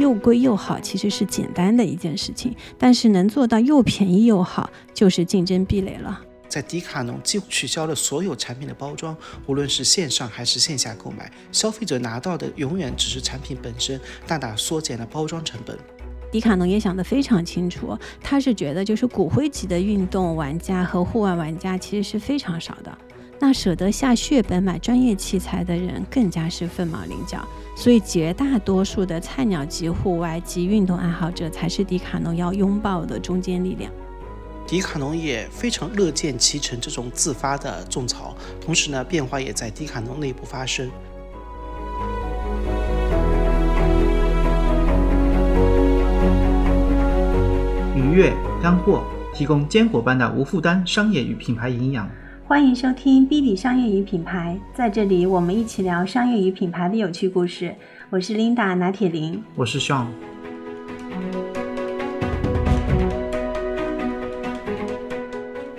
又贵又好，其实是简单的一件事情，但是能做到又便宜又好，就是竞争壁垒了。在迪卡侬几乎取消了所有产品的包装，无论是线上还是线下购买，消费者拿到的永远只是产品本身，大大缩减了包装成本。迪卡侬也想得非常清楚，他是觉得就是骨灰级的运动玩家和户外玩家其实是非常少的，那舍得下血本买专业器材的人更加是凤毛麟角，所以绝大多数的菜鸟级户外及运动爱好者才是迪卡侬要拥抱的中坚力量。迪卡侬也非常乐见其成这种自发的种草，同时呢，变化也在迪卡侬内部发生。愉悦干货，提供坚果般的无负担商业与品牌营养。欢迎收听 B B 商业与品牌，在这里我们一起聊商业与品牌的有趣故事。我是 Linda 拿铁林，我是 Sean。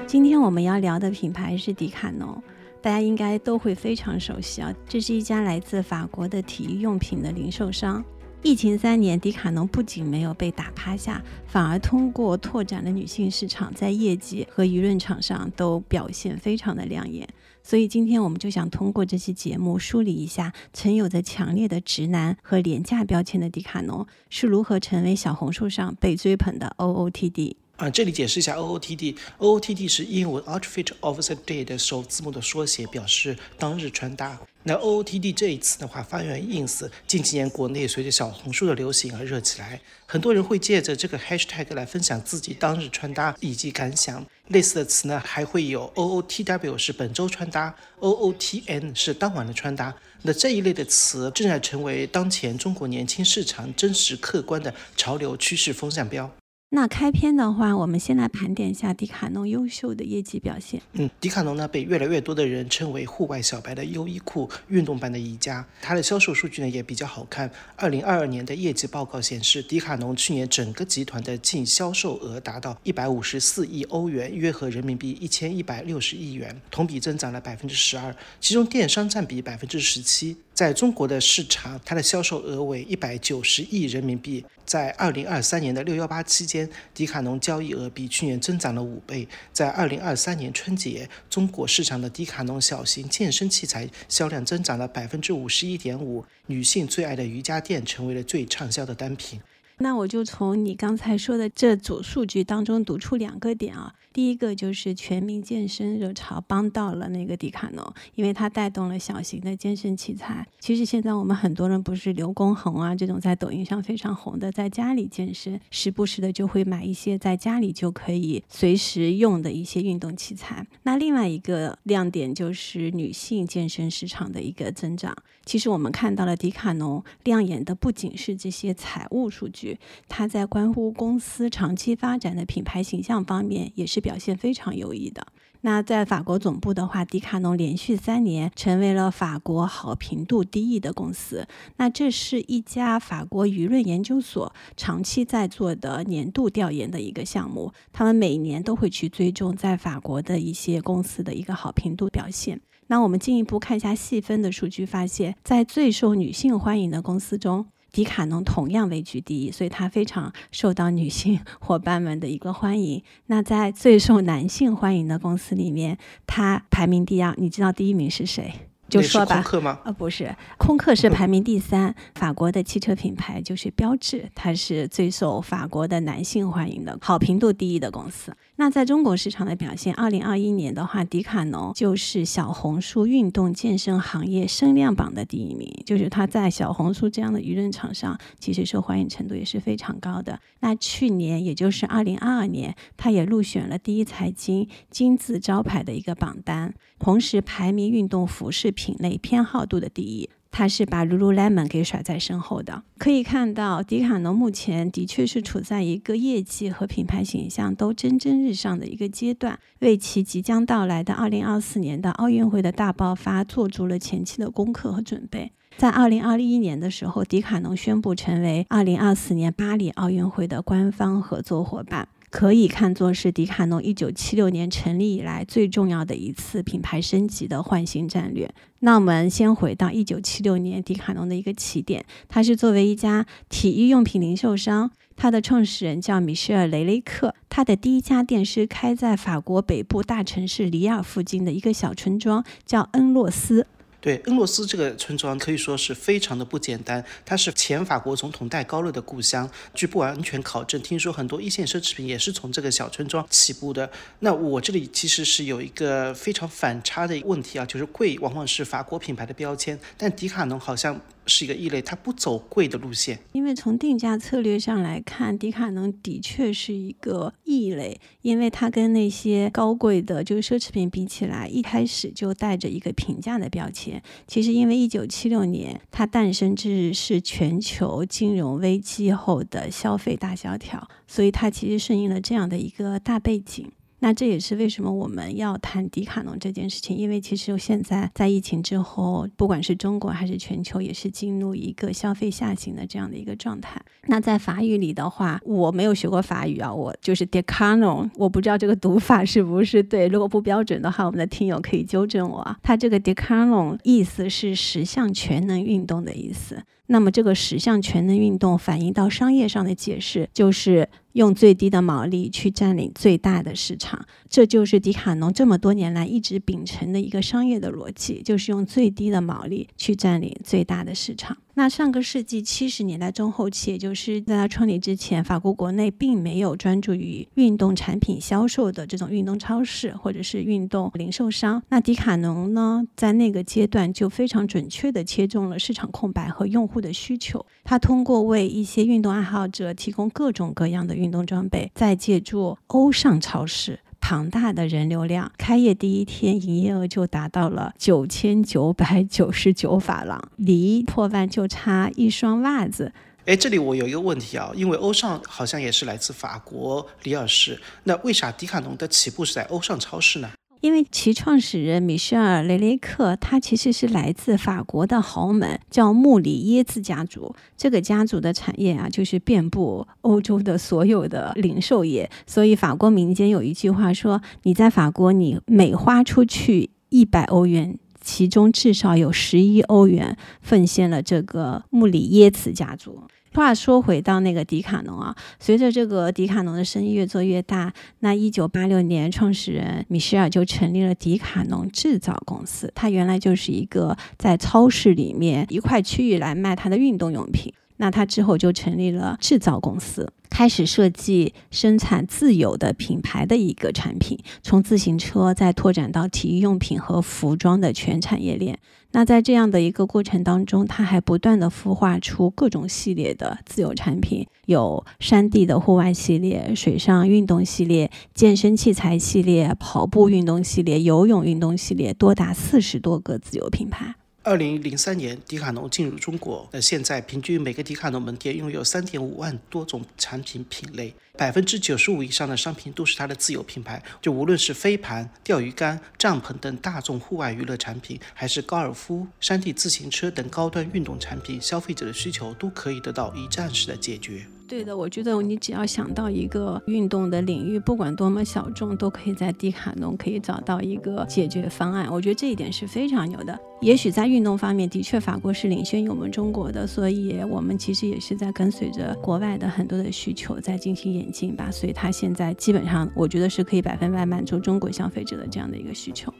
今天我们要聊的品牌是迪卡侬，大家应该都会非常熟悉啊。这是一家来自法国的体育用品的零售商。疫情三年，迪卡侬不仅没有被打趴下，反而通过拓展了女性市场，在业绩和舆论场上都表现非常的亮眼。所以今天我们就想通过这期节目梳理一下，曾有着强烈的直男和廉价标签的迪卡侬是如何成为小红书上被追捧的 OOTD。啊，这里解释一下 OOTD，OOTD 是英文 Outfit of the Day 的首字母的缩写，表示当日穿搭。那 OOTD 这一词的话，发源于 ins，近几年国内随着小红书的流行而热起来，很多人会借着这个 hashtag 来分享自己当日穿搭以及感想。类似的词呢，还会有 OOTW 是本周穿搭，OOTN 是当晚的穿搭。那这一类的词正在成为当前中国年轻市场真实客观的潮流趋势风向标。那开篇的话，我们先来盘点一下迪卡侬优秀的业绩表现。嗯，迪卡侬呢被越来越多的人称为户外小白的优衣库，运动版的宜家。它的销售数据呢也比较好看。二零二二年的业绩报告显示，迪卡侬去年整个集团的净销售额达到一百五十四亿欧元，约合人民币一千一百六十亿元，同比增长了百分之十二，其中电商占比百分之十七。在中国的市场，它的销售额为一百九十亿人民币。在二零二三年的六幺八期间，迪卡侬交易额比去年增长了五倍。在二零二三年春节，中国市场的迪卡侬小型健身器材销量增长了百分之五十一点五，女性最爱的瑜伽垫成为了最畅销的单品。那我就从你刚才说的这组数据当中读出两个点啊。第一个就是全民健身热潮帮到了那个迪卡侬，因为它带动了小型的健身器材。其实现在我们很多人不是刘畊宏啊这种在抖音上非常红的，在家里健身，时不时的就会买一些在家里就可以随时用的一些运动器材。那另外一个亮点就是女性健身市场的一个增长。其实我们看到了迪卡侬亮眼的不仅是这些财务数据，它在关乎公司长期发展的品牌形象方面也是。表现非常优异的。那在法国总部的话，迪卡侬连续三年成为了法国好评度第一的公司。那这是一家法国舆论研究所长期在做的年度调研的一个项目，他们每年都会去追踪在法国的一些公司的一个好评度表现。那我们进一步看一下细分的数据，发现，在最受女性欢迎的公司中。迪卡侬同样位居第一，所以它非常受到女性 伙伴们的一个欢迎。那在最受男性欢迎的公司里面，它排名第二。你知道第一名是谁？就说吧。空客吗？呃，不是，空客是排名第三。法国的汽车品牌就是标致，它是最受法国的男性欢迎的，好评度第一的公司。那在中国市场的表现，二零二一年的话，迪卡侬就是小红书运动健身行业声量榜的第一名，就是它在小红书这样的舆论场上，其实受欢迎程度也是非常高的。那去年，也就是二零二二年，它也入选了第一财经金字招牌的一个榜单，同时排名运动服饰品类偏好度的第一。他是把 Lululemon 给甩在身后的。可以看到，迪卡侬目前的确是处在一个业绩和品牌形象都蒸蒸日上的一个阶段，为其即将到来的2024年的奥运会的大爆发做足了前期的功课和准备。在2021年的时候，迪卡侬宣布成为2024年巴黎奥运会的官方合作伙伴。可以看作是迪卡侬一九七六年成立以来最重要的一次品牌升级的换新战略。那我们先回到一九七六年迪卡侬的一个起点，它是作为一家体育用品零售商，它的创始人叫米歇尔·雷雷克，他的第一家店是开在法国北部大城市里尔附近的一个小村庄，叫恩洛斯。对，恩洛斯这个村庄可以说是非常的不简单，它是前法国总统戴高乐的故乡。据不完全考证，听说很多一线奢侈品也是从这个小村庄起步的。那我这里其实是有一个非常反差的问题啊，就是贵往往是法国品牌的标签，但迪卡侬好像。是一个异类，它不走贵的路线。因为从定价策略上来看，迪卡侬的确是一个异类，因为它跟那些高贵的就是奢侈品比起来，一开始就带着一个平价的标签。其实，因为一九七六年它诞生之日是全球金融危机后的消费大萧条，所以它其实顺应了这样的一个大背景。那这也是为什么我们要谈迪卡侬这件事情，因为其实现在在疫情之后，不管是中国还是全球，也是进入一个消费下行的这样的一个状态。那在法语里的话，我没有学过法语啊，我就是 d e c a n o 我不知道这个读法是不是对，如果不标准的话，我们的听友可以纠正我啊。它这个 d e c a n o 意思是十项全能运动的意思。那么这个十项全能运动反映到商业上的解释，就是用最低的毛利去占领最大的市场。这就是迪卡侬这么多年来一直秉承的一个商业的逻辑，就是用最低的毛利去占领最大的市场。那上个世纪七十年代中后期，也就是在它创立之前，法国国内并没有专注于运动产品销售的这种运动超市或者是运动零售商。那迪卡侬呢，在那个阶段就非常准确地切中了市场空白和用户的需求。它通过为一些运动爱好者提供各种各样的运动装备，再借助欧尚超市。庞大的人流量，开业第一天营业额就达到了九千九百九十九法郎，离破万就差一双袜子。哎，这里我有一个问题啊，因为欧尚好像也是来自法国里尔市，那为啥迪卡侬的起步是在欧尚超市呢？因为其创始人米歇尔·雷雷克，他其实是来自法国的豪门，叫穆里耶兹家族。这个家族的产业啊，就是遍布欧洲的所有的零售业。所以法国民间有一句话说：“你在法国，你每花出去一百欧元，其中至少有十一欧元奉献了这个穆里耶茨家族。”话说回到那个迪卡侬啊，随着这个迪卡侬的生意越做越大，那一九八六年，创始人米歇尔就成立了迪卡侬制造公司。他原来就是一个在超市里面一块区域来卖他的运动用品。那他之后就成立了制造公司，开始设计生产自有的品牌的一个产品，从自行车再拓展到体育用品和服装的全产业链。那在这样的一个过程当中，他还不断的孵化出各种系列的自有产品，有山地的户外系列、水上运动系列、健身器材系列、跑步运动系列、游泳运动系列，多达四十多个自有品牌。二零零三年，迪卡侬进入中国。那现在平均每个迪卡侬门店拥有三点五万多种产品品类，百分之九十五以上的商品都是它的自有品牌。就无论是飞盘、钓鱼竿、帐篷等大众户外娱乐产品，还是高尔夫、山地自行车等高端运动产品，消费者的需求都可以得到一站式的解决。对的，我觉得你只要想到一个运动的领域，不管多么小众，都可以在迪卡侬可以找到一个解决方案。我觉得这一点是非常牛的。也许在运动方面，的确法国是领先于我们中国的，所以我们其实也是在跟随着国外的很多的需求在进行演进吧。所以它现在基本上，我觉得是可以百分百满足中国消费者的这样的一个需求。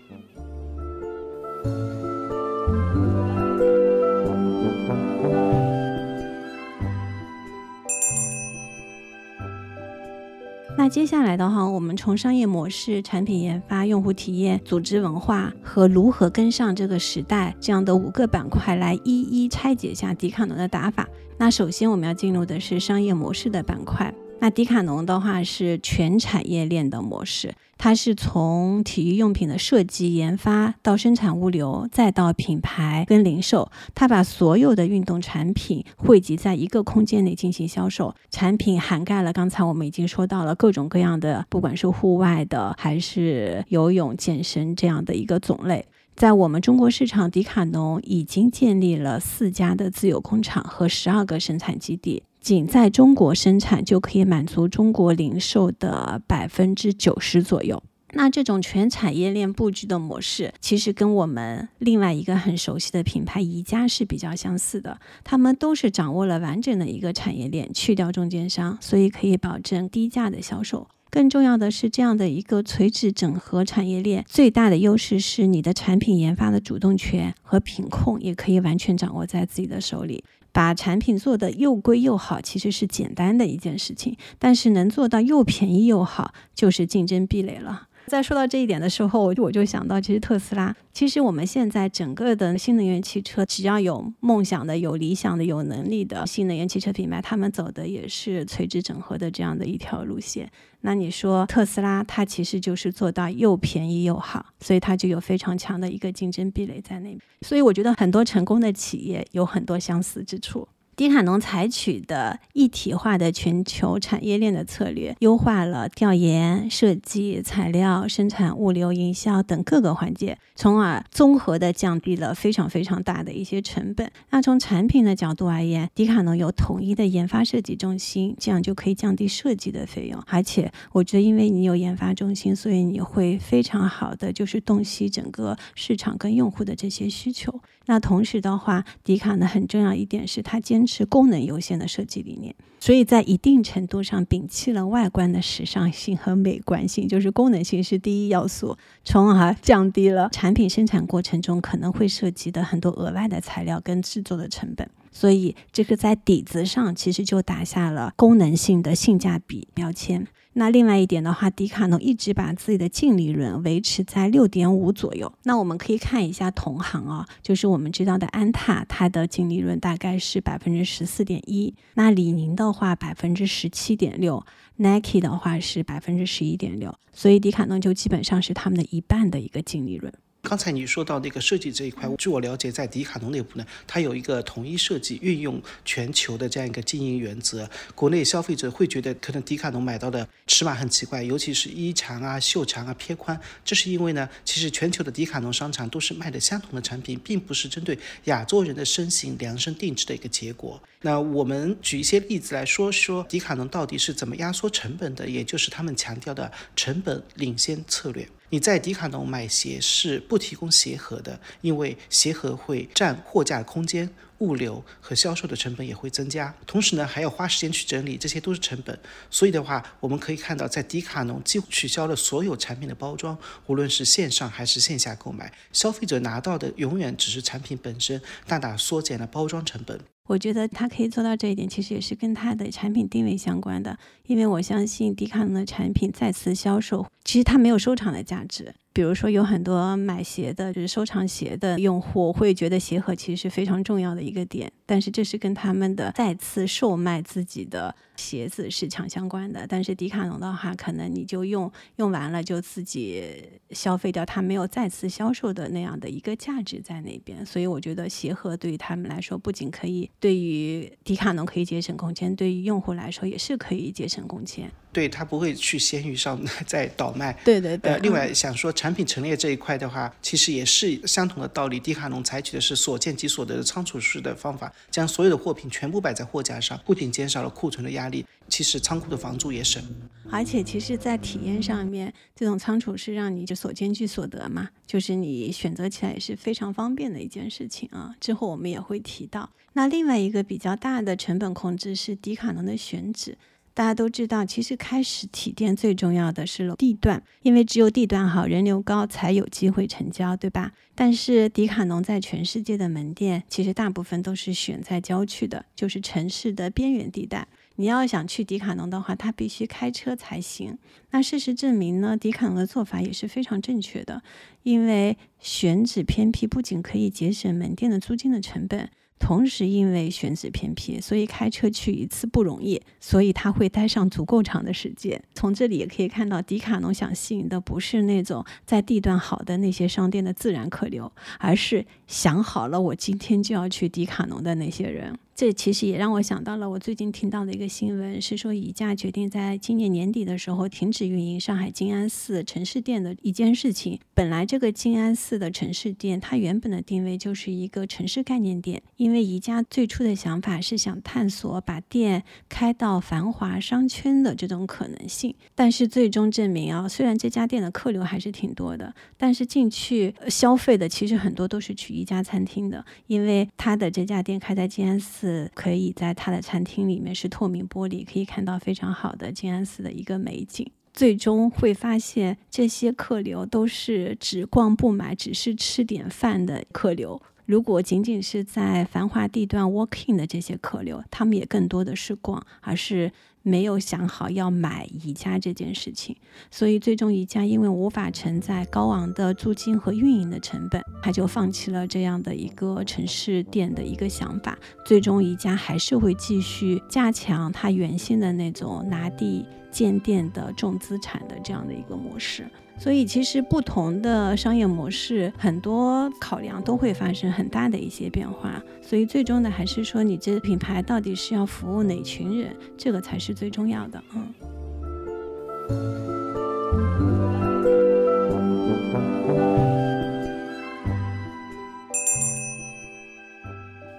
那接下来的话，我们从商业模式、产品研发、用户体验、组织文化和如何跟上这个时代这样的五个板块来一一拆解一下迪卡侬的打法。那首先我们要进入的是商业模式的板块。那迪卡侬的话是全产业链的模式，它是从体育用品的设计研发到生产物流，再到品牌跟零售，它把所有的运动产品汇集在一个空间内进行销售。产品涵盖了刚才我们已经说到了各种各样的，不管是户外的还是游泳、健身这样的一个种类。在我们中国市场，迪卡侬已经建立了四家的自有工厂和十二个生产基地。仅在中国生产就可以满足中国零售的百分之九十左右。那这种全产业链布局的模式，其实跟我们另外一个很熟悉的品牌宜家是比较相似的。他们都是掌握了完整的一个产业链，去掉中间商，所以可以保证低价的销售。更重要的是，这样的一个垂直整合产业链，最大的优势是你的产品研发的主动权和品控也可以完全掌握在自己的手里。把产品做得又贵又好，其实是简单的一件事情，但是能做到又便宜又好，就是竞争壁垒了。在说到这一点的时候，我就想到，其实特斯拉，其实我们现在整个的新能源汽车，只要有梦想的、有理想的、有能力的新能源汽车品牌，他们走的也是垂直整合的这样的一条路线。那你说特斯拉，它其实就是做到又便宜又好，所以它就有非常强的一个竞争壁垒在那边。所以我觉得很多成功的企业有很多相似之处。迪卡侬采取的一体化的全球产业链的策略，优化了调研、设计、材料、生产、物流、营销等各个环节，从而综合的降低了非常非常大的一些成本。那从产品的角度而言，迪卡侬有统一的研发设计中心，这样就可以降低设计的费用。而且，我觉得因为你有研发中心，所以你会非常好的就是洞悉整个市场跟用户的这些需求。那同时的话，迪卡呢很重要一点是它坚持功能优先的设计理念，所以在一定程度上摒弃了外观的时尚性和美观性，就是功能性是第一要素，从而降低了产品生产过程中可能会涉及的很多额外的材料跟制作的成本。所以这个在底子上其实就打下了功能性的性价比标签。那另外一点的话，迪卡侬一直把自己的净利润维持在六点五左右。那我们可以看一下同行啊，就是我们知道的安踏，它的净利润大概是百分之十四点一。那李宁的话百分之十七点六，Nike 的话是百分之十一点六。所以迪卡侬就基本上是他们的一半的一个净利润。刚才你说到那个设计这一块，据我了解，在迪卡侬内部呢，它有一个统一设计，运用全球的这样一个经营原则。国内消费者会觉得，可能迪卡侬买到的尺码很奇怪，尤其是衣长啊、袖长啊、偏宽，这是因为呢，其实全球的迪卡侬商场都是卖的相同的产品，并不是针对亚洲人的身形量身定制的一个结果。那我们举一些例子来说说，迪卡侬到底是怎么压缩成本的，也就是他们强调的成本领先策略。你在迪卡侬买鞋是不提供鞋盒的，因为鞋盒会占货架空间。物流和销售的成本也会增加，同时呢还要花时间去整理，这些都是成本。所以的话，我们可以看到，在迪卡侬几乎取消了所有产品的包装，无论是线上还是线下购买，消费者拿到的永远只是产品本身，大大缩减了包装成本。我觉得他可以做到这一点，其实也是跟他的产品定位相关的，因为我相信迪卡侬的产品再次销售，其实它没有收藏的价值。比如说，有很多买鞋的，就是收藏鞋的用户，会觉得鞋盒其实是非常重要的一个点。但是这是跟他们的再次售卖自己的鞋子是强相关的。但是迪卡侬的话，可能你就用用完了就自己消费掉，它没有再次销售的那样的一个价值在那边。所以我觉得鞋盒对于他们来说，不仅可以对于迪卡侬可以节省空间，对于用户来说也是可以节省空间。对他不会去闲鱼上 再倒卖。对对对。呃，另外想说产品陈列这一块的话，其实也是相同的道理。迪卡侬采取的是所见即所得的仓储式的方法，将所有的货品全部摆在货架上，不仅减少了库存的压力，其实仓库的房租也省。而且其实，在体验上面，这种仓储是让你就所见即所得嘛，就是你选择起来也是非常方便的一件事情啊。之后我们也会提到。那另外一个比较大的成本控制是迪卡侬的选址。大家都知道，其实开实体店最重要的是地段，因为只有地段好、人流高，才有机会成交，对吧？但是迪卡侬在全世界的门店，其实大部分都是选在郊区的，就是城市的边缘地带。你要想去迪卡侬的话，它必须开车才行。那事实证明呢，迪卡侬的做法也是非常正确的，因为选址偏僻，不仅可以节省门店的租金的成本。同时，因为选址偏僻，所以开车去一次不容易，所以他会待上足够长的时间。从这里也可以看到，迪卡侬想吸引的不是那种在地段好的那些商店的自然客流，而是想好了我今天就要去迪卡侬的那些人。这其实也让我想到了我最近听到的一个新闻，是说宜家决定在今年年底的时候停止运营上海静安寺城市店的一件事情。本来这个静安寺的城市店，它原本的定位就是一个城市概念店，因为宜家最初的想法是想探索把店开到繁华商圈的这种可能性。但是最终证明啊，虽然这家店的客流还是挺多的，但是进去消费的其实很多都是去宜家餐厅的，因为它的这家店开在静安寺。可以在他的餐厅里面是透明玻璃，可以看到非常好的静安寺的一个美景。最终会发现，这些客流都是只逛不买，只是吃点饭的客流。如果仅仅是在繁华地段 walking 的这些客流，他们也更多的是逛，而是。没有想好要买宜家这件事情，所以最终宜家因为无法承载高昂的租金和运营的成本，他就放弃了这样的一个城市店的一个想法。最终宜家还是会继续加强它原先的那种拿地建店的重资产的这样的一个模式。所以其实不同的商业模式，很多考量都会发生很大的一些变化。所以最终的还是说，你这品牌到底是要服务哪群人，这个才是最重要的。嗯。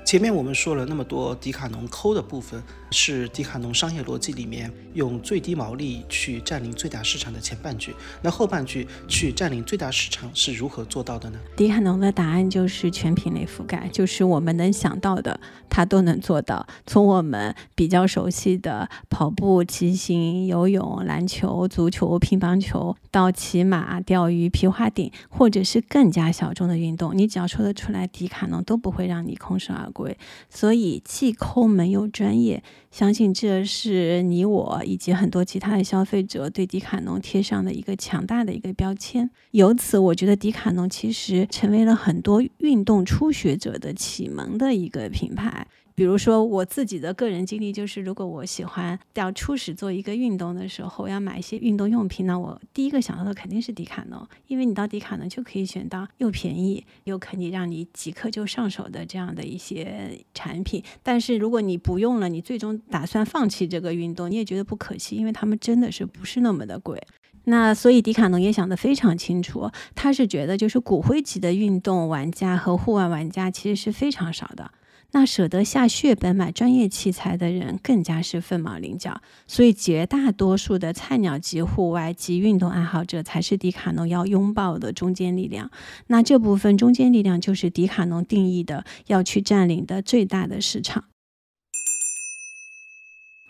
前面我们说了那么多迪卡侬抠的部分，是迪卡侬商业逻辑里面用最低毛利去占领最大市场的前半句。那后半句去占领最大市场是如何做到的呢？迪卡侬的答案就是全品类覆盖，就是我们能想到的，它都能做到。从我们比较熟悉的跑步、骑行、游泳、篮球、足球、乒乓球，到骑马、钓鱼、皮划艇，或者是更加小众的运动，你只要说得出来，迪卡侬都不会让你空手而归。所以既抠门又专业，相信这是你我以及很多其他的消费者对迪卡侬贴上的一个强大的一个标签。由此，我觉得迪卡侬其实成为了很多运动初学者的启蒙的一个品牌。比如说我自己的个人经历就是，如果我喜欢要初始做一个运动的时候，要买一些运动用品，那我第一个想到的肯定是迪卡侬，因为你到迪卡侬就可以选到又便宜又可以让你即刻就上手的这样的一些产品。但是如果你不用了，你最终打算放弃这个运动，你也觉得不可惜，因为他们真的是不是那么的贵。那所以迪卡侬也想得非常清楚，他是觉得就是骨灰级的运动玩家和户外玩家其实是非常少的。那舍得下血本买专业器材的人更加是凤毛麟角，所以绝大多数的菜鸟级户外及运动爱好者才是迪卡侬要拥抱的中坚力量。那这部分中坚力量就是迪卡侬定义的要去占领的最大的市场。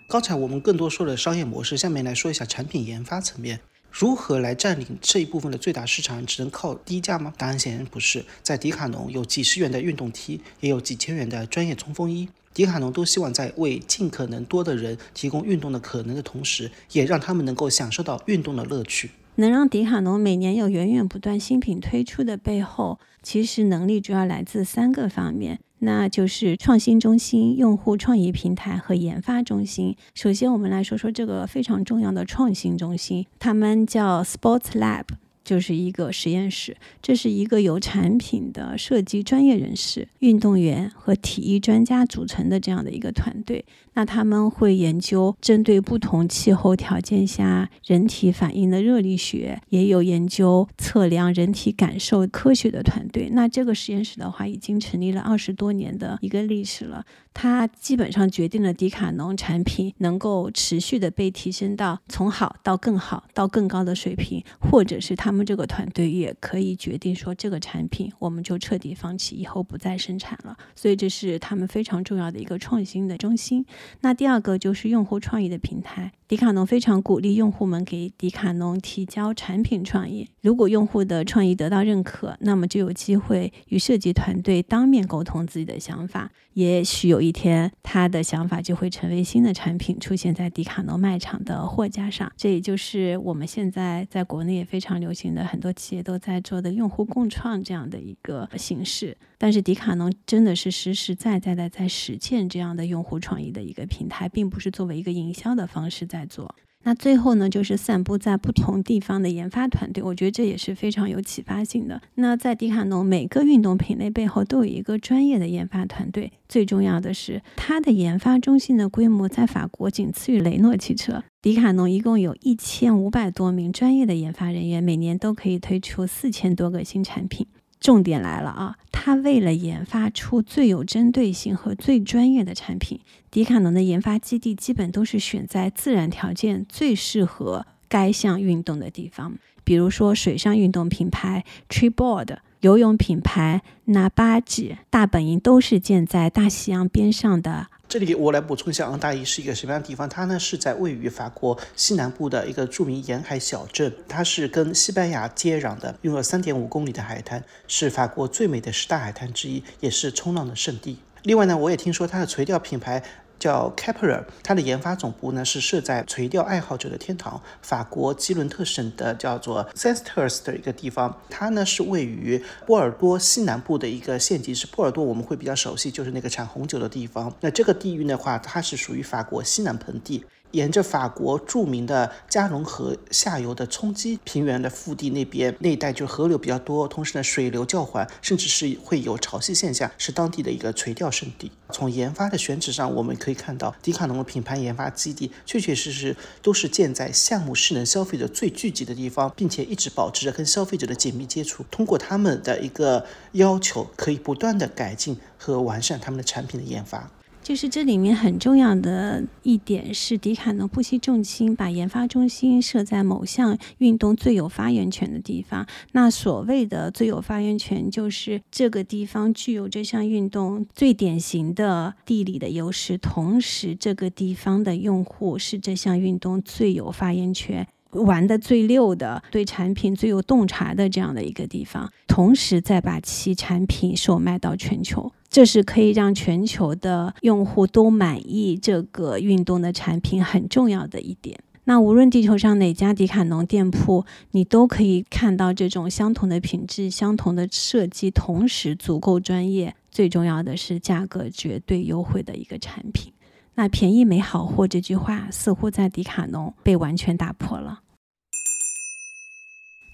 刚才我们更多说了商业模式，下面来说一下产品研发层面。如何来占领这一部分的最大市场？只能靠低价吗？答案显然不是。在迪卡侬有几十元的运动 T，也有几千元的专业冲锋衣。迪卡侬都希望在为尽可能多的人提供运动的可能的同时，也让他们能够享受到运动的乐趣。能让迪卡侬每年有源源不断新品推出的背后，其实能力主要来自三个方面。那就是创新中心、用户创意平台和研发中心。首先，我们来说说这个非常重要的创新中心，他们叫 Sports Lab。就是一个实验室，这是一个由产品的设计专业人士、运动员和体育专家组成的这样的一个团队。那他们会研究针对不同气候条件下人体反应的热力学，也有研究测量人体感受科学的团队。那这个实验室的话，已经成立了二十多年的一个历史了。它基本上决定了迪卡侬产品能够持续的被提升到从好到更好到更高的水平，或者是他们这个团队也可以决定说这个产品我们就彻底放弃，以后不再生产了。所以这是他们非常重要的一个创新的中心。那第二个就是用户创意的平台。迪卡侬非常鼓励用户们给迪卡侬提交产品创意，如果用户的创意得到认可，那么就有机会与设计团队当面沟通自己的想法。也许有一天，他的想法就会成为新的产品，出现在迪卡侬卖场的货架上。这也就是我们现在在国内也非常流行的，很多企业都在做的用户共创这样的一个形式。但是迪卡侬真的是实实在在的在实践这样的用户创意的一个平台，并不是作为一个营销的方式在做。那最后呢，就是散布在不同地方的研发团队，我觉得这也是非常有启发性的。那在迪卡侬每个运动品类背后都有一个专业的研发团队，最重要的是它的研发中心的规模在法国仅次于雷诺汽车。迪卡侬一共有一千五百多名专业的研发人员，每年都可以推出四千多个新产品。重点来了啊！它为了研发出最有针对性和最专业的产品，迪卡侬的研发基地基本都是选在自然条件最适合该项运动的地方。比如说，水上运动品牌 Treeboard、游泳品牌 Nabagi，大本营都是建在大西洋边上的。这里我来补充一下，昂大伊是一个什么样的地方？它呢是在位于法国西南部的一个著名沿海小镇，它是跟西班牙接壤的，拥有三点五公里的海滩，是法国最美的十大海滩之一，也是冲浪的圣地。另外呢，我也听说它的垂钓品牌。叫 Capra，它的研发总部呢是设在垂钓爱好者的天堂——法国基伦特省的叫做 s e n s t e r s 的一个地方。它呢是位于波尔多西南部的一个县级市。波尔多我们会比较熟悉，就是那个产红酒的地方。那这个地域的话，它是属于法国西南盆地。沿着法国著名的加龙河下游的冲积平原的腹地那边那一带，就河流比较多，同时呢水流较缓，甚至是会有潮汐现象，是当地的一个垂钓圣地。从研发的选址上，我们可以看到迪卡侬的品牌研发基地确确实实都是建在项目势能消费者最聚集的地方，并且一直保持着跟消费者的紧密接触。通过他们的一个要求，可以不断的改进和完善他们的产品的研发。就是这里面很重要的一点是，迪卡侬不惜重金把研发中心设在某项运动最有发言权的地方。那所谓的最有发言权，就是这个地方具有这项运动最典型的地理的优势，同时这个地方的用户是这项运动最有发言权。玩的最溜的，对产品最有洞察的这样的一个地方，同时再把其产品售卖到全球，这是可以让全球的用户都满意这个运动的产品很重要的一点。那无论地球上哪家迪卡侬店铺，你都可以看到这种相同的品质、相同的设计，同时足够专业，最重要的是价格绝对优惠的一个产品。那便宜没好货这句话似乎在迪卡侬被完全打破了。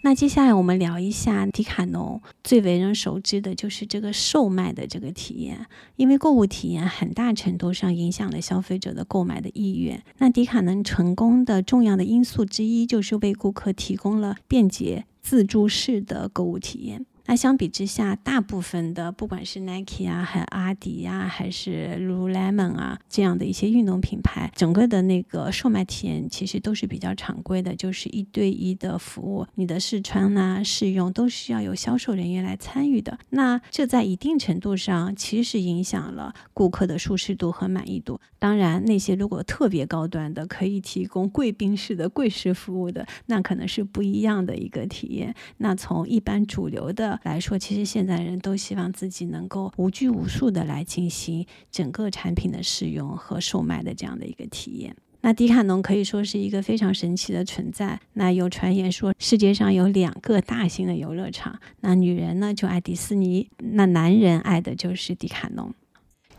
那接下来我们聊一下迪卡侬最为人熟知的就是这个售卖的这个体验，因为购物体验很大程度上影响了消费者的购买的意愿。那迪卡侬成功的重要的因素之一就是为顾客提供了便捷自助式的购物体验。那相比之下，大部分的不管是 Nike 啊，还阿迪呀，还是 Lululemon 啊这样的一些运动品牌，整个的那个售卖体验其实都是比较常规的，就是一对一的服务，你的试穿呐、试用都需要有销售人员来参与的。那这在一定程度上其实影响了顾客的舒适度和满意度。当然，那些如果特别高端的，可以提供贵宾式的贵式服务的，那可能是不一样的一个体验。那从一般主流的。来说，其实现在人都希望自己能够无拘无束的来进行整个产品的使用和售卖的这样的一个体验。那迪卡侬可以说是一个非常神奇的存在。那有传言说，世界上有两个大型的游乐场，那女人呢就爱迪士尼，那男人爱的就是迪卡侬。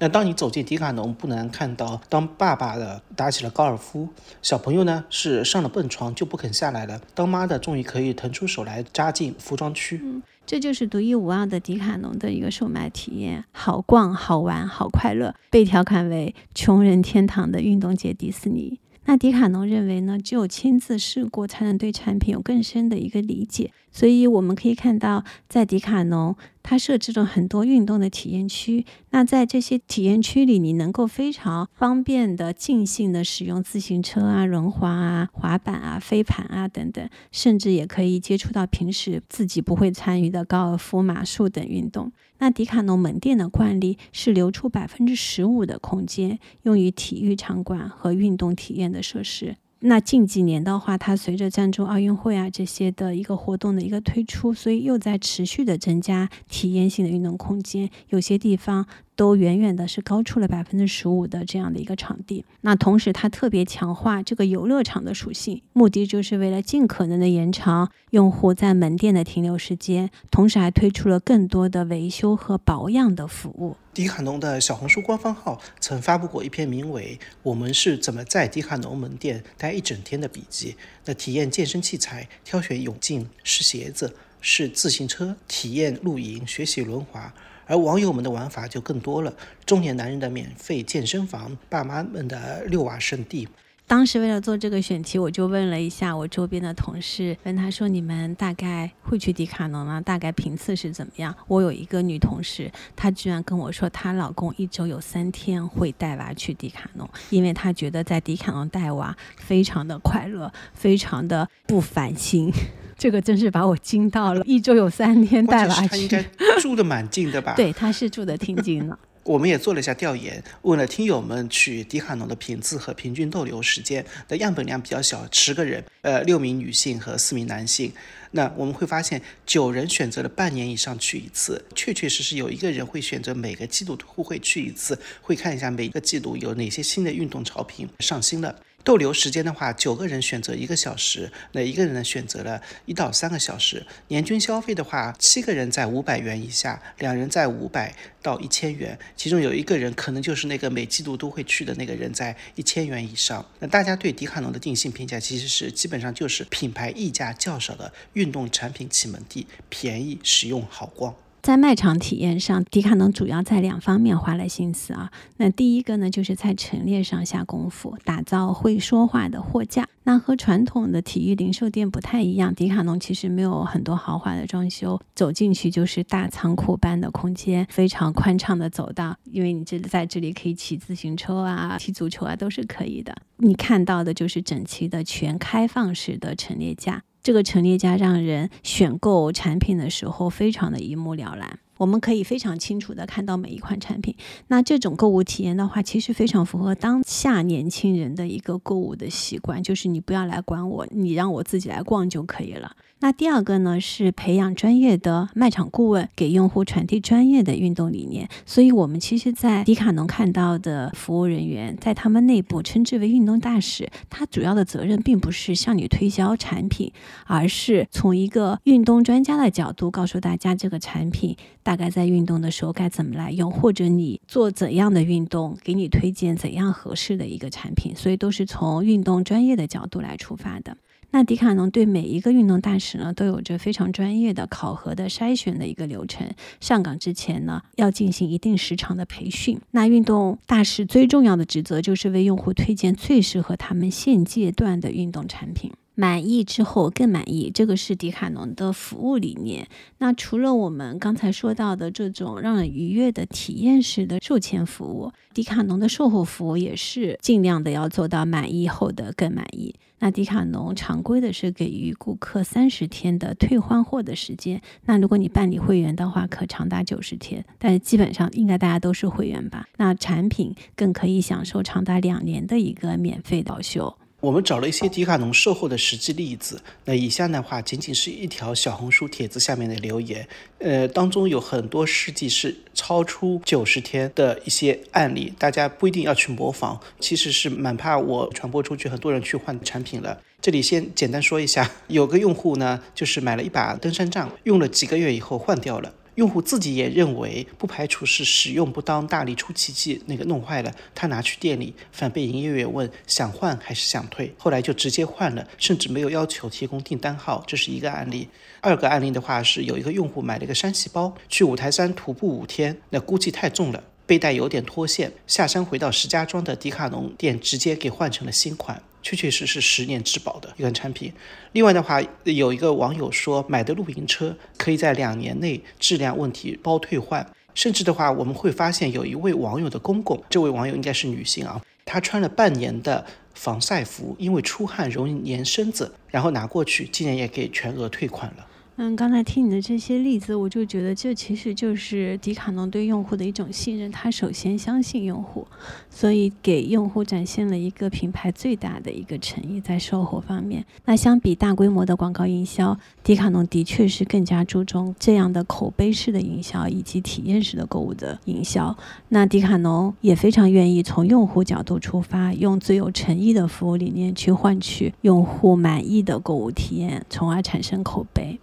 那当你走进迪卡侬，不难看到，当爸爸的打起了高尔夫，小朋友呢是上了蹦床就不肯下来了，当妈的终于可以腾出手来扎进服装区。这就是独一无二的迪卡侬的一个售卖体验，好逛、好玩、好快乐，被调侃为穷人天堂的运动界迪士尼。那迪卡侬认为呢，只有亲自试过，才能对产品有更深的一个理解。所以我们可以看到，在迪卡侬，它设置了很多运动的体验区。那在这些体验区里，你能够非常方便的、尽兴的使用自行车啊、轮滑啊、滑板啊、飞盘啊等等，甚至也可以接触到平时自己不会参与的高尔夫、马术等运动。那迪卡侬门店的惯例是留出百分之十五的空间，用于体育场馆和运动体验的设施。那近几年的话，它随着赞助奥运会啊这些的一个活动的一个推出，所以又在持续的增加体验性的运动空间。有些地方都远远的是高出了百分之十五的这样的一个场地。那同时，它特别强化这个游乐场的属性，目的就是为了尽可能的延长用户在门店的停留时间，同时还推出了更多的维修和保养的服务。迪卡侬的小红书官方号曾发布过一篇名为《我们是怎么在迪卡侬门店待一整天》的笔记。那体验健身器材、挑选泳镜、试鞋子、试自行车、体验露营、学习轮滑。而网友们的玩法就更多了：中年男人的免费健身房，爸妈们的遛娃圣地。当时为了做这个选题，我就问了一下我周边的同事，问他说：“你们大概会去迪卡侬吗？大概频次是怎么样？”我有一个女同事，她居然跟我说，她老公一周有三天会带娃去迪卡侬，因为她觉得在迪卡侬带娃非常的快乐，非常的不烦心。这个真是把我惊到了，一周有三天带娃去，他应该住的蛮近的吧？对，他是住的挺近的。我们也做了一下调研，问了听友们去迪卡侬的频次和平均逗留时间，那样本量比较小，十个人，呃，六名女性和四名男性。那我们会发现，九人选择了半年以上去一次，确确实实有一个人会选择每个季度都会去一次，会看一下每个季度有哪些新的运动潮品上新了。逗留时间的话，九个人选择一个小时，那一个人呢选择了一到三个小时。年均消费的话，七个人在五百元以下，两人在五百到一千元，其中有一个人可能就是那个每季度都会去的那个人在一千元以上。那大家对迪卡侬的定性评价其实是基本上就是品牌溢价较少的运动产品启蒙地，便宜、实用、好逛。在卖场体验上，迪卡侬主要在两方面花了心思啊。那第一个呢，就是在陈列上下功夫，打造会说话的货架。那和传统的体育零售店不太一样，迪卡侬其实没有很多豪华的装修，走进去就是大仓库般的空间，非常宽敞的走道，因为你这在这里可以骑自行车啊、踢足球啊都是可以的。你看到的就是整齐的全开放式的陈列架。这个陈列架让人选购产品的时候非常的一目了然，我们可以非常清楚的看到每一款产品。那这种购物体验的话，其实非常符合当下年轻人的一个购物的习惯，就是你不要来管我，你让我自己来逛就可以了。那第二个呢，是培养专业的卖场顾问，给用户传递专业的运动理念。所以，我们其实，在迪卡侬看到的服务人员，在他们内部称之为运动大使。他主要的责任并不是向你推销产品，而是从一个运动专家的角度，告诉大家这个产品大概在运动的时候该怎么来用，或者你做怎样的运动，给你推荐怎样合适的一个产品。所以，都是从运动专业的角度来出发的。那迪卡侬对每一个运动大使呢，都有着非常专业的考核的筛选的一个流程。上岗之前呢，要进行一定时长的培训。那运动大使最重要的职责就是为用户推荐最适合他们现阶段的运动产品。满意之后更满意，这个是迪卡侬的服务理念。那除了我们刚才说到的这种让人愉悦的体验式的售前服务，迪卡侬的售后服务也是尽量的要做到满意后的更满意。那迪卡侬常规的是给予顾客三十天的退换货的时间，那如果你办理会员的话，可长达九十天。但是基本上应该大家都是会员吧？那产品更可以享受长达两年的一个免费保修。我们找了一些迪卡侬售后的实际例子，那以下的话仅仅是一条小红书帖子下面的留言，呃，当中有很多实际是超出九十天的一些案例，大家不一定要去模仿，其实是蛮怕我传播出去，很多人去换产品了。这里先简单说一下，有个用户呢，就是买了一把登山杖，用了几个月以后换掉了。用户自己也认为，不排除是使用不当、大力出奇迹那个弄坏了。他拿去店里，反被营业员问想换还是想退，后来就直接换了，甚至没有要求提供订单号。这是一个案例。二个案例的话是，有一个用户买了一个山系包，去五台山徒步五天，那估计太重了，背带有点脱线，下山回到石家庄的迪卡侬店，直接给换成了新款。确确实实十年质保的一款产品。另外的话，有一个网友说买的露营车可以在两年内质量问题包退换。甚至的话，我们会发现有一位网友的公公，这位网友应该是女性啊，她穿了半年的防晒服，因为出汗容易粘身子，然后拿过去，竟然也给全额退款了。嗯，刚才听你的这些例子，我就觉得这其实就是迪卡侬对用户的一种信任。他首先相信用户，所以给用户展现了一个品牌最大的一个诚意在售后方面。那相比大规模的广告营销，迪卡侬的确是更加注重这样的口碑式的营销以及体验式的购物的营销。那迪卡侬也非常愿意从用户角度出发，用最有诚意的服务理念去换取用户满意的购物体验，从而产生口碑。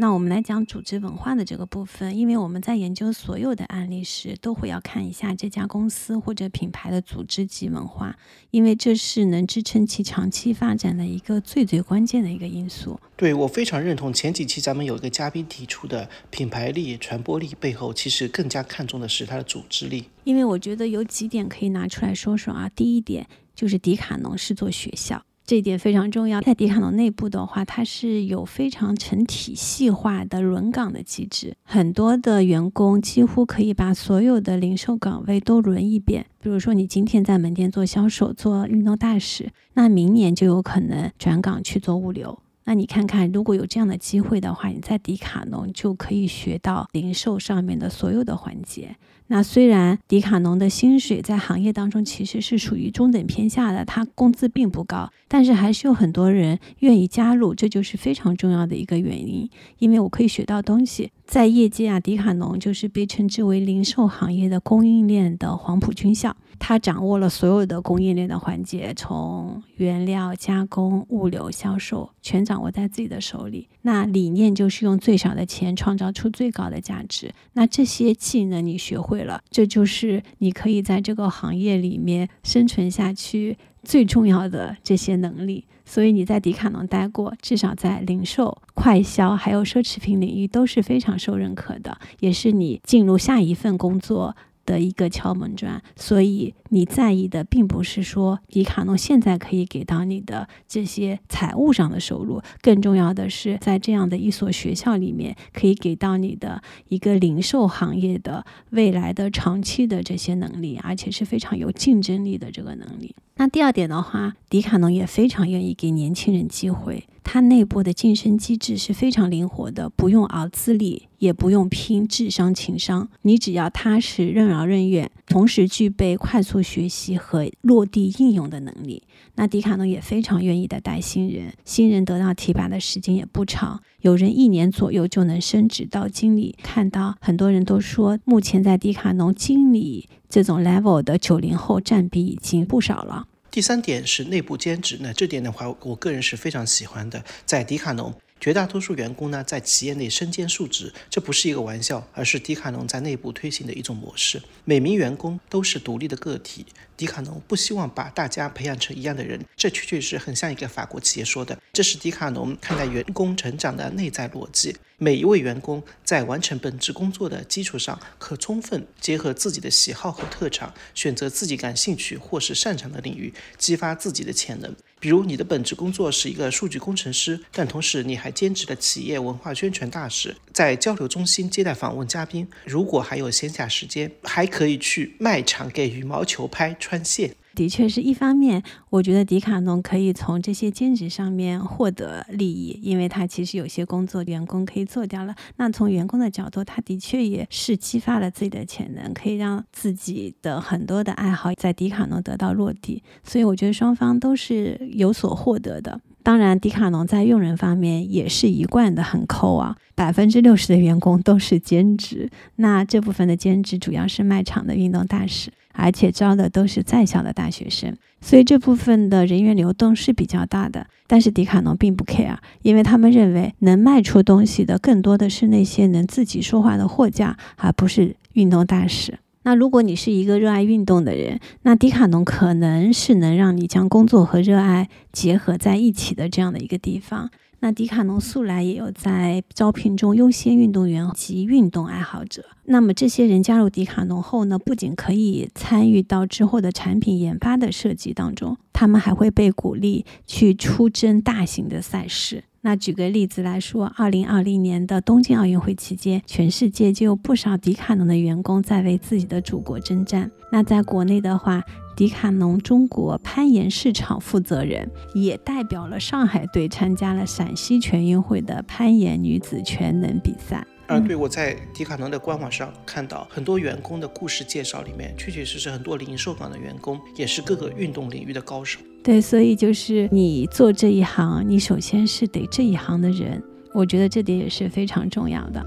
那我们来讲组织文化的这个部分，因为我们在研究所有的案例时，都会要看一下这家公司或者品牌的组织及文化，因为这是能支撑其长期发展的一个最最关键的一个因素。对我非常认同前几期咱们有一个嘉宾提出的品牌力、传播力背后，其实更加看重的是它的组织力。因为我觉得有几点可以拿出来说说啊，第一点就是迪卡侬是座学校。这一点非常重要。在迪卡侬内部的话，它是有非常成体系化的轮岗的机制，很多的员工几乎可以把所有的零售岗位都轮一遍。比如说，你今天在门店做销售、做运动大使，那明年就有可能转岗去做物流。那你看看，如果有这样的机会的话，你在迪卡侬就可以学到零售上面的所有的环节。那虽然迪卡侬的薪水在行业当中其实是属于中等偏下的，它工资并不高，但是还是有很多人愿意加入，这就是非常重要的一个原因。因为我可以学到东西，在业界啊，迪卡侬就是被称之为零售行业的供应链的黄埔军校。他掌握了所有的供应链的环节，从原料加工、物流、销售，全掌握在自己的手里。那理念就是用最少的钱创造出最高的价值。那这些技能你学会了，这就是你可以在这个行业里面生存下去最重要的这些能力。所以你在迪卡侬待过，至少在零售、快销还有奢侈品领域都是非常受认可的，也是你进入下一份工作。的一个敲门砖，所以你在意的并不是说迪卡侬现在可以给到你的这些财务上的收入，更重要的是在这样的一所学校里面可以给到你的一个零售行业的未来的长期的这些能力，而且是非常有竞争力的这个能力。那第二点的话，迪卡侬也非常愿意给年轻人机会。它内部的晋升机制是非常灵活的，不用熬资历，也不用拼智商情商，你只要踏实、任劳任怨，同时具备快速学习和落地应用的能力，那迪卡侬也非常愿意的带新人。新人得到提拔的时间也不长，有人一年左右就能升职到经理。看到很多人都说，目前在迪卡侬经理这种 level 的九零后占比已经不少了。第三点是内部兼职，那这点的话，我个人是非常喜欢的。在迪卡侬，绝大多数员工呢在企业内身兼数职，这不是一个玩笑，而是迪卡侬在内部推行的一种模式。每名员工都是独立的个体，迪卡侬不希望把大家培养成一样的人，这确确实很像一个法国企业说的，这是迪卡侬看待员工成长的内在逻辑。每一位员工在完成本职工作的基础上，可充分结合自己的喜好和特长，选择自己感兴趣或是擅长的领域，激发自己的潜能。比如，你的本职工作是一个数据工程师，但同时你还兼职了企业文化宣传大使，在交流中心接待访问嘉宾。如果还有闲暇时间，还可以去卖场给羽毛球拍穿线。的确是一方面，我觉得迪卡侬可以从这些兼职上面获得利益，因为他其实有些工作员工可以做掉了。那从员工的角度，他的确也是激发了自己的潜能，可以让自己的很多的爱好在迪卡侬得到落地。所以我觉得双方都是有所获得的。当然，迪卡侬在用人方面也是一贯的很抠啊，百分之六十的员工都是兼职。那这部分的兼职主要是卖场的运动大使。而且招的都是在校的大学生，所以这部分的人员流动是比较大的。但是迪卡侬并不 care，因为他们认为能卖出东西的更多的是那些能自己说话的货架，而不是运动大使。那如果你是一个热爱运动的人，那迪卡侬可能是能让你将工作和热爱结合在一起的这样的一个地方。那迪卡侬素来也有在招聘中优先运动员及运动爱好者。那么这些人加入迪卡侬后呢，不仅可以参与到之后的产品研发的设计当中，他们还会被鼓励去出征大型的赛事。那举个例子来说，二零二零年的东京奥运会期间，全世界就有不少迪卡侬的员工在为自己的祖国征战。那在国内的话，迪卡侬中国攀岩市场负责人，也代表了上海队参加了陕西全运会的攀岩女子全能比赛。啊，对，我在迪卡侬的官网上看到很多员工的故事介绍，里面确确实实很多零售岗的员工也是各个运动领域的高手。对，所以就是你做这一行，你首先是得这一行的人，我觉得这点也是非常重要的。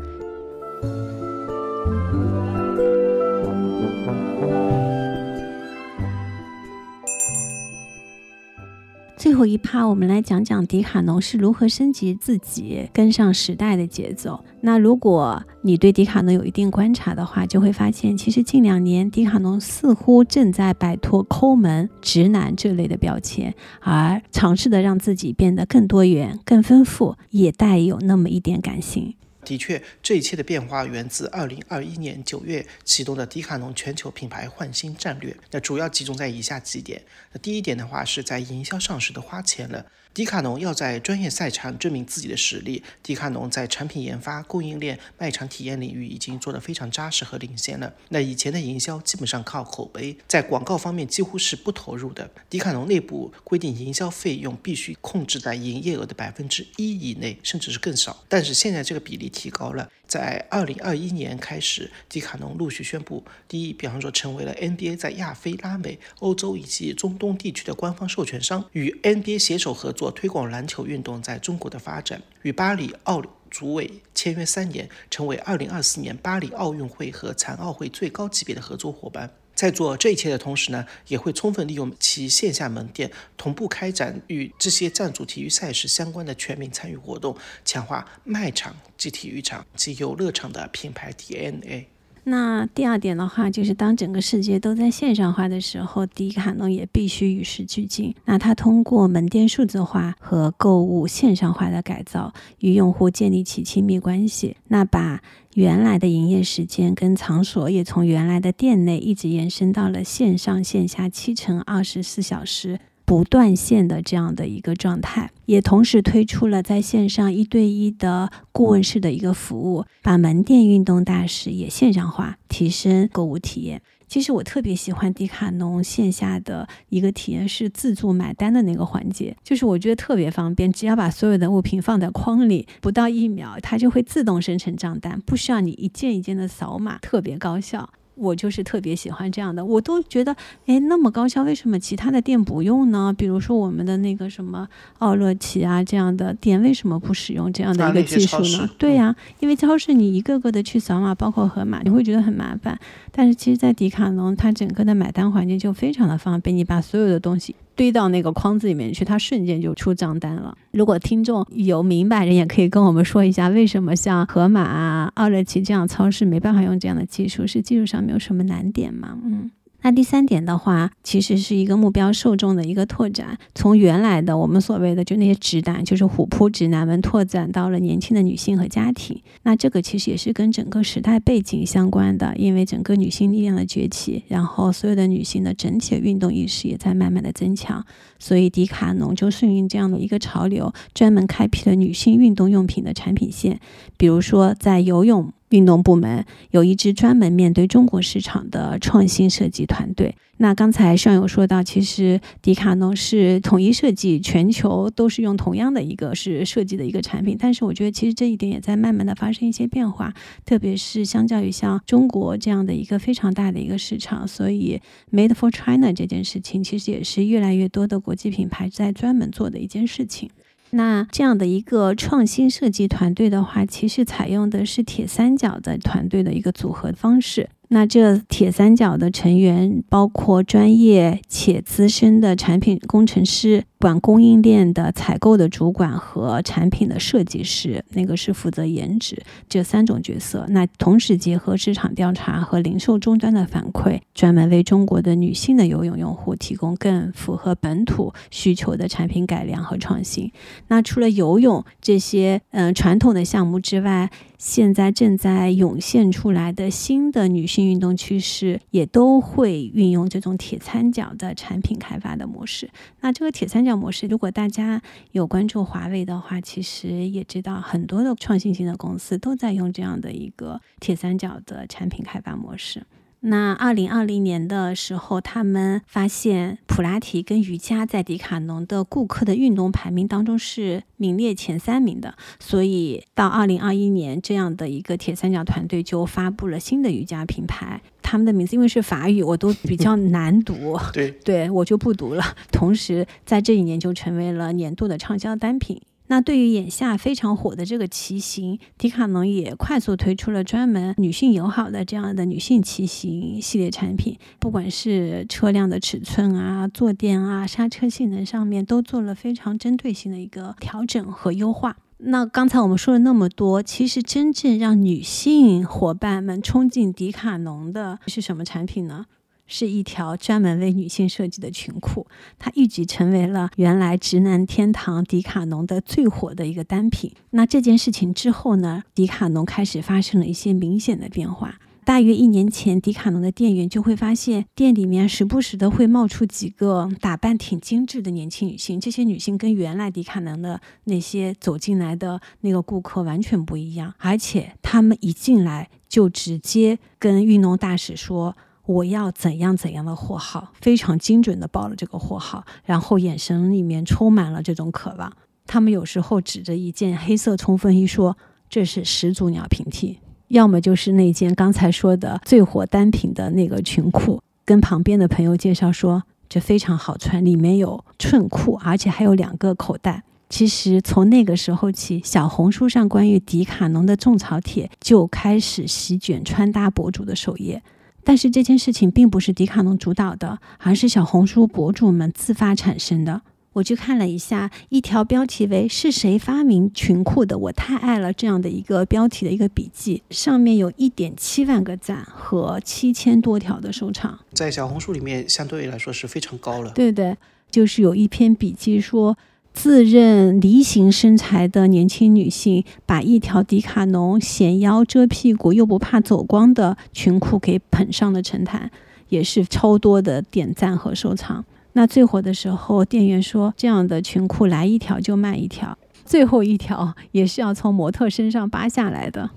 最后一趴，我们来讲讲迪卡侬是如何升级自己，跟上时代的节奏。那如果你对迪卡侬有一定观察的话，就会发现，其实近两年迪卡侬似乎正在摆脱抠门、直男这类的标签，而尝试的让自己变得更多元、更丰富，也带有那么一点感性。的确，这一切的变化源自二零二一年九月启动的迪卡侬全球品牌焕新战略。那主要集中在以下几点。那第一点的话，是在营销上时的花钱了。迪卡侬要在专业赛场证明自己的实力。迪卡侬在产品研发、供应链、卖场体验领域已经做得非常扎实和领先了。那以前的营销基本上靠口碑，在广告方面几乎是不投入的。迪卡侬内部规定，营销费用必须控制在营业额的百分之一以内，甚至是更少。但是现在这个比例提高了，在二零二一年开始，迪卡侬陆续宣布，第一，比方说成为了 NBA 在亚非拉美、欧洲以及中东地区的官方授权商，与 NBA 携手合作。推广篮球运动在中国的发展，与巴黎奥组委签约三年，成为二零二四年巴黎奥运会和残奥会最高级别的合作伙伴。在做这一切的同时呢，也会充分利用其线下门店，同步开展与这些赞助体育赛事相关的全民参与活动，强化卖场及体育场及游乐场的品牌 DNA。那第二点的话，就是当整个世界都在线上化的时候，迪卡侬也必须与时俱进。那它通过门店数字化和购物线上化的改造，与用户建立起亲密关系。那把原来的营业时间跟场所也从原来的店内一直延伸到了线上线下七乘二十四小时。不断线的这样的一个状态，也同时推出了在线上一对一的顾问式的一个服务，把门店运动大使也线上化，提升购物体验。其实我特别喜欢迪卡侬线下的一个体验是自助买单的那个环节，就是我觉得特别方便，只要把所有的物品放在筐里，不到一秒它就会自动生成账单，不需要你一件一件的扫码，特别高效。我就是特别喜欢这样的，我都觉得，哎，那么高效，为什么其他的店不用呢？比如说我们的那个什么奥乐奇啊这样的店，为什么不使用这样的一个技术呢？对呀，因为超市你一个个的去扫码，包括盒马，你会觉得很麻烦。但是其实，在迪卡侬，它整个的买单环境就非常的方便，你把所有的东西。堆到那个框子里面去，它瞬间就出账单了。如果听众有明白人，也可以跟我们说一下，为什么像盒马啊、奥乐奇这样超市没办法用这样的技术？是技术上没有什么难点吗？嗯。那第三点的话，其实是一个目标受众的一个拓展，从原来的我们所谓的就那些直男，就是虎扑直男们，拓展到了年轻的女性和家庭。那这个其实也是跟整个时代背景相关的，因为整个女性力量的崛起，然后所有的女性的整体的运动意识也在慢慢的增强，所以迪卡侬就顺应这样的一个潮流，专门开辟了女性运动用品的产品线，比如说在游泳。运动部门有一支专门面对中国市场的创新设计团队。那刚才上有说到，其实迪卡侬是统一设计，全球都是用同样的一个是设计的一个产品。但是我觉得，其实这一点也在慢慢的发生一些变化，特别是相较于像中国这样的一个非常大的一个市场，所以 Made for China 这件事情，其实也是越来越多的国际品牌在专门做的一件事情。那这样的一个创新设计团队的话，其实采用的是铁三角的团队的一个组合方式。那这铁三角的成员包括专业且资深的产品工程师。管供应链的采购的主管和产品的设计师，那个是负责颜值这三种角色。那同时结合市场调查和零售终端的反馈，专门为中国的女性的游泳用户提供更符合本土需求的产品改良和创新。那除了游泳这些嗯传统的项目之外，现在正在涌现出来的新的女性运动趋势，也都会运用这种铁三角的产品开发的模式。那这个铁三角。模式，如果大家有关注华为的话，其实也知道很多的创新型的公司都在用这样的一个铁三角的产品开发模式。那二零二零年的时候，他们发现普拉提跟瑜伽在迪卡侬的顾客的运动排名当中是名列前三名的，所以到二零二一年，这样的一个铁三角团队就发布了新的瑜伽品牌，他们的名字因为是法语，我都比较 难读，对，对我就不读了。同时，在这一年就成为了年度的畅销单品。那对于眼下非常火的这个骑行，迪卡侬也快速推出了专门女性友好的这样的女性骑行系列产品，不管是车辆的尺寸啊、坐垫啊、刹车性能上面，都做了非常针对性的一个调整和优化。那刚才我们说了那么多，其实真正让女性伙伴们冲进迪卡侬的是什么产品呢？是一条专门为女性设计的裙裤，它一举成为了原来直男天堂迪卡侬的最火的一个单品。那这件事情之后呢，迪卡侬开始发生了一些明显的变化。大约一年前，迪卡侬的店员就会发现，店里面时不时的会冒出几个打扮挺精致的年轻女性。这些女性跟原来迪卡侬的那些走进来的那个顾客完全不一样，而且她们一进来就直接跟运动大使说。我要怎样怎样的货号，非常精准的报了这个货号，然后眼神里面充满了这种渴望。他们有时候指着一件黑色冲锋衣说：“这是始祖鸟平替。”要么就是那件刚才说的最火单品的那个裙裤，跟旁边的朋友介绍说：“这非常好穿，里面有衬裤，而且还有两个口袋。”其实从那个时候起，小红书上关于迪卡侬的种草帖就开始席卷穿搭博主的首页。但是这件事情并不是迪卡侬主导的，而是小红书博主们自发产生的。我去看了一下一条标题为“是谁发明裙裤的？我太爱了”这样的一个标题的一个笔记，上面有一点七万个赞和七千多条的收藏，在小红书里面相对来说是非常高了。对对，就是有一篇笔记说。自认梨形身材的年轻女性，把一条迪卡侬显腰遮屁股又不怕走光的裙裤给捧上了神坛，也是超多的点赞和收藏。那最火的时候，店员说这样的裙裤来一条就卖一条，最后一条也是要从模特身上扒下来的。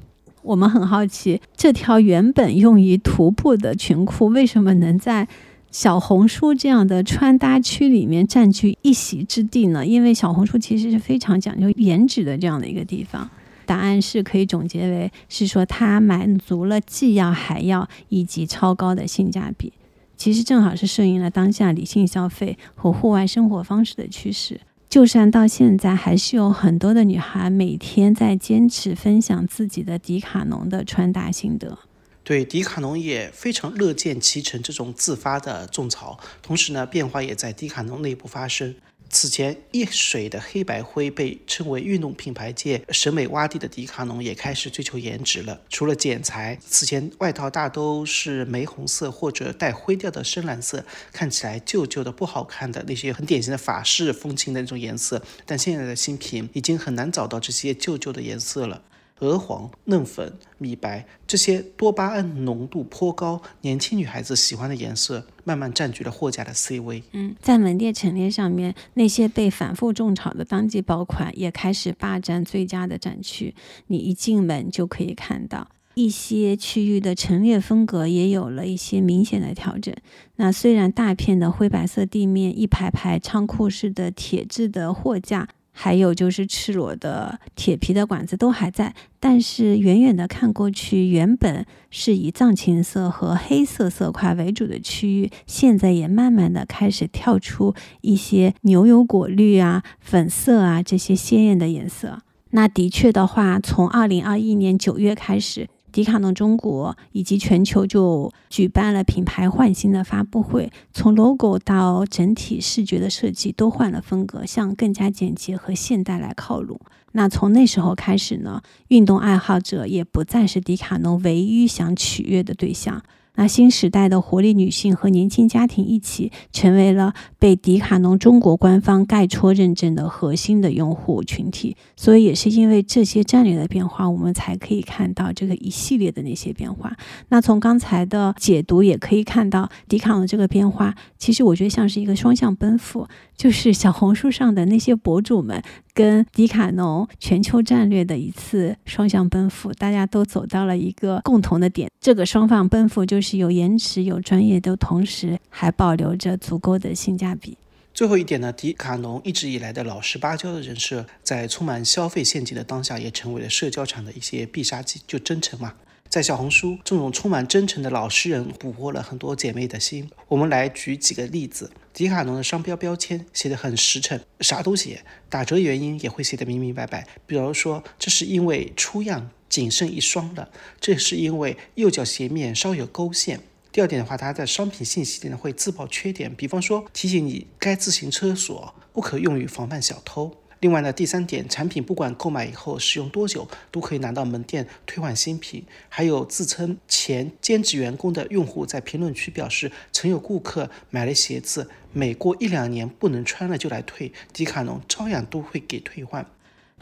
我们很好奇，这条原本用于徒步的裙裤为什么能在？小红书这样的穿搭区里面占据一席之地呢？因为小红书其实是非常讲究颜值的这样的一个地方。答案是可以总结为是说它满足了既要还要以及超高的性价比。其实正好是顺应了当下理性消费和户外生活方式的趋势。就算到现在，还是有很多的女孩每天在坚持分享自己的迪卡侬的穿搭心得。对迪卡侬也非常乐见其成这种自发的种草，同时呢，变化也在迪卡侬内部发生。此前一水的黑白灰被称为运动品牌界审美洼地的迪卡侬也开始追求颜值了。除了剪裁，此前外套大都是玫红色或者带灰调的深蓝色，看起来旧旧的不好看的那些很典型的法式风情的那种颜色。但现在的新品已经很难找到这些旧旧的颜色了。鹅黄、嫩粉、米白这些多巴胺浓度颇高、年轻女孩子喜欢的颜色，慢慢占据了货架的 C 位。嗯，在门店陈列上面，那些被反复种草的当季爆款也开始霸占最佳的展区。你一进门就可以看到一些区域的陈列风格也有了一些明显的调整。那虽然大片的灰白色地面、一排排仓库式的铁质的货架。还有就是赤裸的铁皮的管子都还在，但是远远的看过去，原本是以藏青色和黑色色块为主的区域，现在也慢慢的开始跳出一些牛油果绿啊、粉色啊这些鲜艳的颜色。那的确的话，从二零二一年九月开始。迪卡侬中国以及全球就举办了品牌换新的发布会，从 logo 到整体视觉的设计都换了风格，向更加简洁和现代来靠拢。那从那时候开始呢，运动爱好者也不再是迪卡侬唯一想取悦的对象。那新时代的活力女性和年轻家庭一起成为了被迪卡侬中国官方盖戳认证的核心的用户群体，所以也是因为这些战略的变化，我们才可以看到这个一系列的那些变化。那从刚才的解读也可以看到，迪卡侬这个变化，其实我觉得像是一个双向奔赴，就是小红书上的那些博主们。跟迪卡侬全球战略的一次双向奔赴，大家都走到了一个共同的点。这个双向奔赴就是有颜值、有专业的同时，还保留着足够的性价比。最后一点呢，迪卡侬一直以来的老实巴交的人设，在充满消费陷阱的当下，也成为了社交场的一些必杀技，就真诚嘛。在小红书，这种充满真诚的老实人捕获了很多姐妹的心。我们来举几个例子：迪卡侬的商标标签写得很实诚，啥都写；打折原因也会写得明明白白。比如说，这是因为出样仅剩一双了，这是因为右脚鞋面稍有勾线。第二点的话，它在商品信息里呢会自曝缺点，比方说提醒你该自行车锁不可用于防范小偷。另外呢，第三点，产品不管购买以后使用多久，都可以拿到门店退换新品。还有自称前兼职员工的用户在评论区表示，曾有顾客买了鞋子，每过一两年不能穿了就来退，迪卡侬照样都会给退换。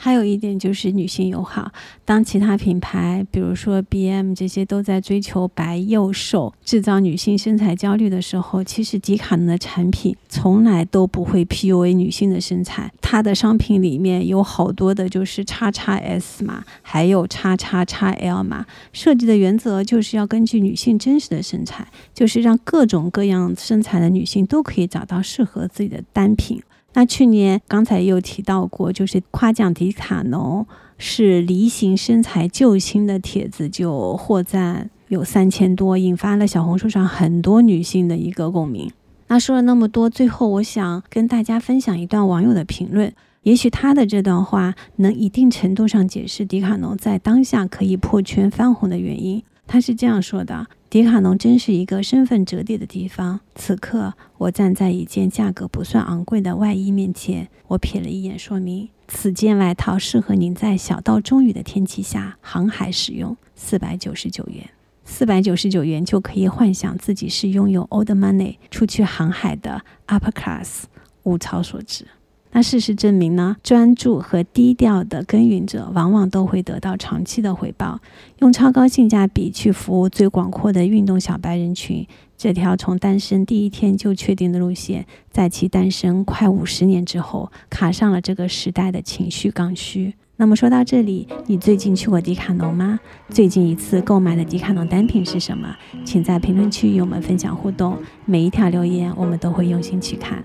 还有一点就是女性友好。当其他品牌，比如说 B.M 这些都在追求白又瘦，制造女性身材焦虑的时候，其实迪卡侬的产品从来都不会 PUA 女性的身材。它的商品里面有好多的就是叉叉 S 码，还有叉叉叉 L 码。设计的原则就是要根据女性真实的身材，就是让各种各样身材的女性都可以找到适合自己的单品。那去年刚才又提到过，就是夸奖迪卡侬是梨形身材救星的帖子就获赞有三千多，引发了小红书上很多女性的一个共鸣。那说了那么多，最后我想跟大家分享一段网友的评论，也许他的这段话能一定程度上解释迪卡侬在当下可以破圈翻红的原因。他是这样说的。迪卡侬真是一个身份折叠的地方。此刻，我站在一件价格不算昂贵的外衣面前，我瞥了一眼说明：此件外套适合您在小到中雨的天气下航海使用，四百九十九元。四百九十九元就可以幻想自己是拥有 old money 出去航海的 upper class，物超所值。那事实证明呢，专注和低调的耕耘者，往往都会得到长期的回报。用超高性价比去服务最广阔的运动小白人群，这条从诞生第一天就确定的路线，在其诞生快五十年之后，卡上了这个时代的情绪刚需。那么说到这里，你最近去过迪卡侬吗？最近一次购买的迪卡侬单品是什么？请在评论区与我们分享互动。每一条留言，我们都会用心去看。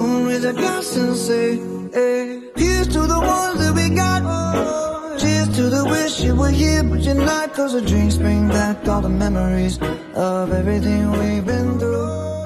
Gonna raise a glass and say, hey. Here's to the ones that we got. Cheers to the wish you were here, but you're not. Cause the drinks bring back all the memories of everything we've been through.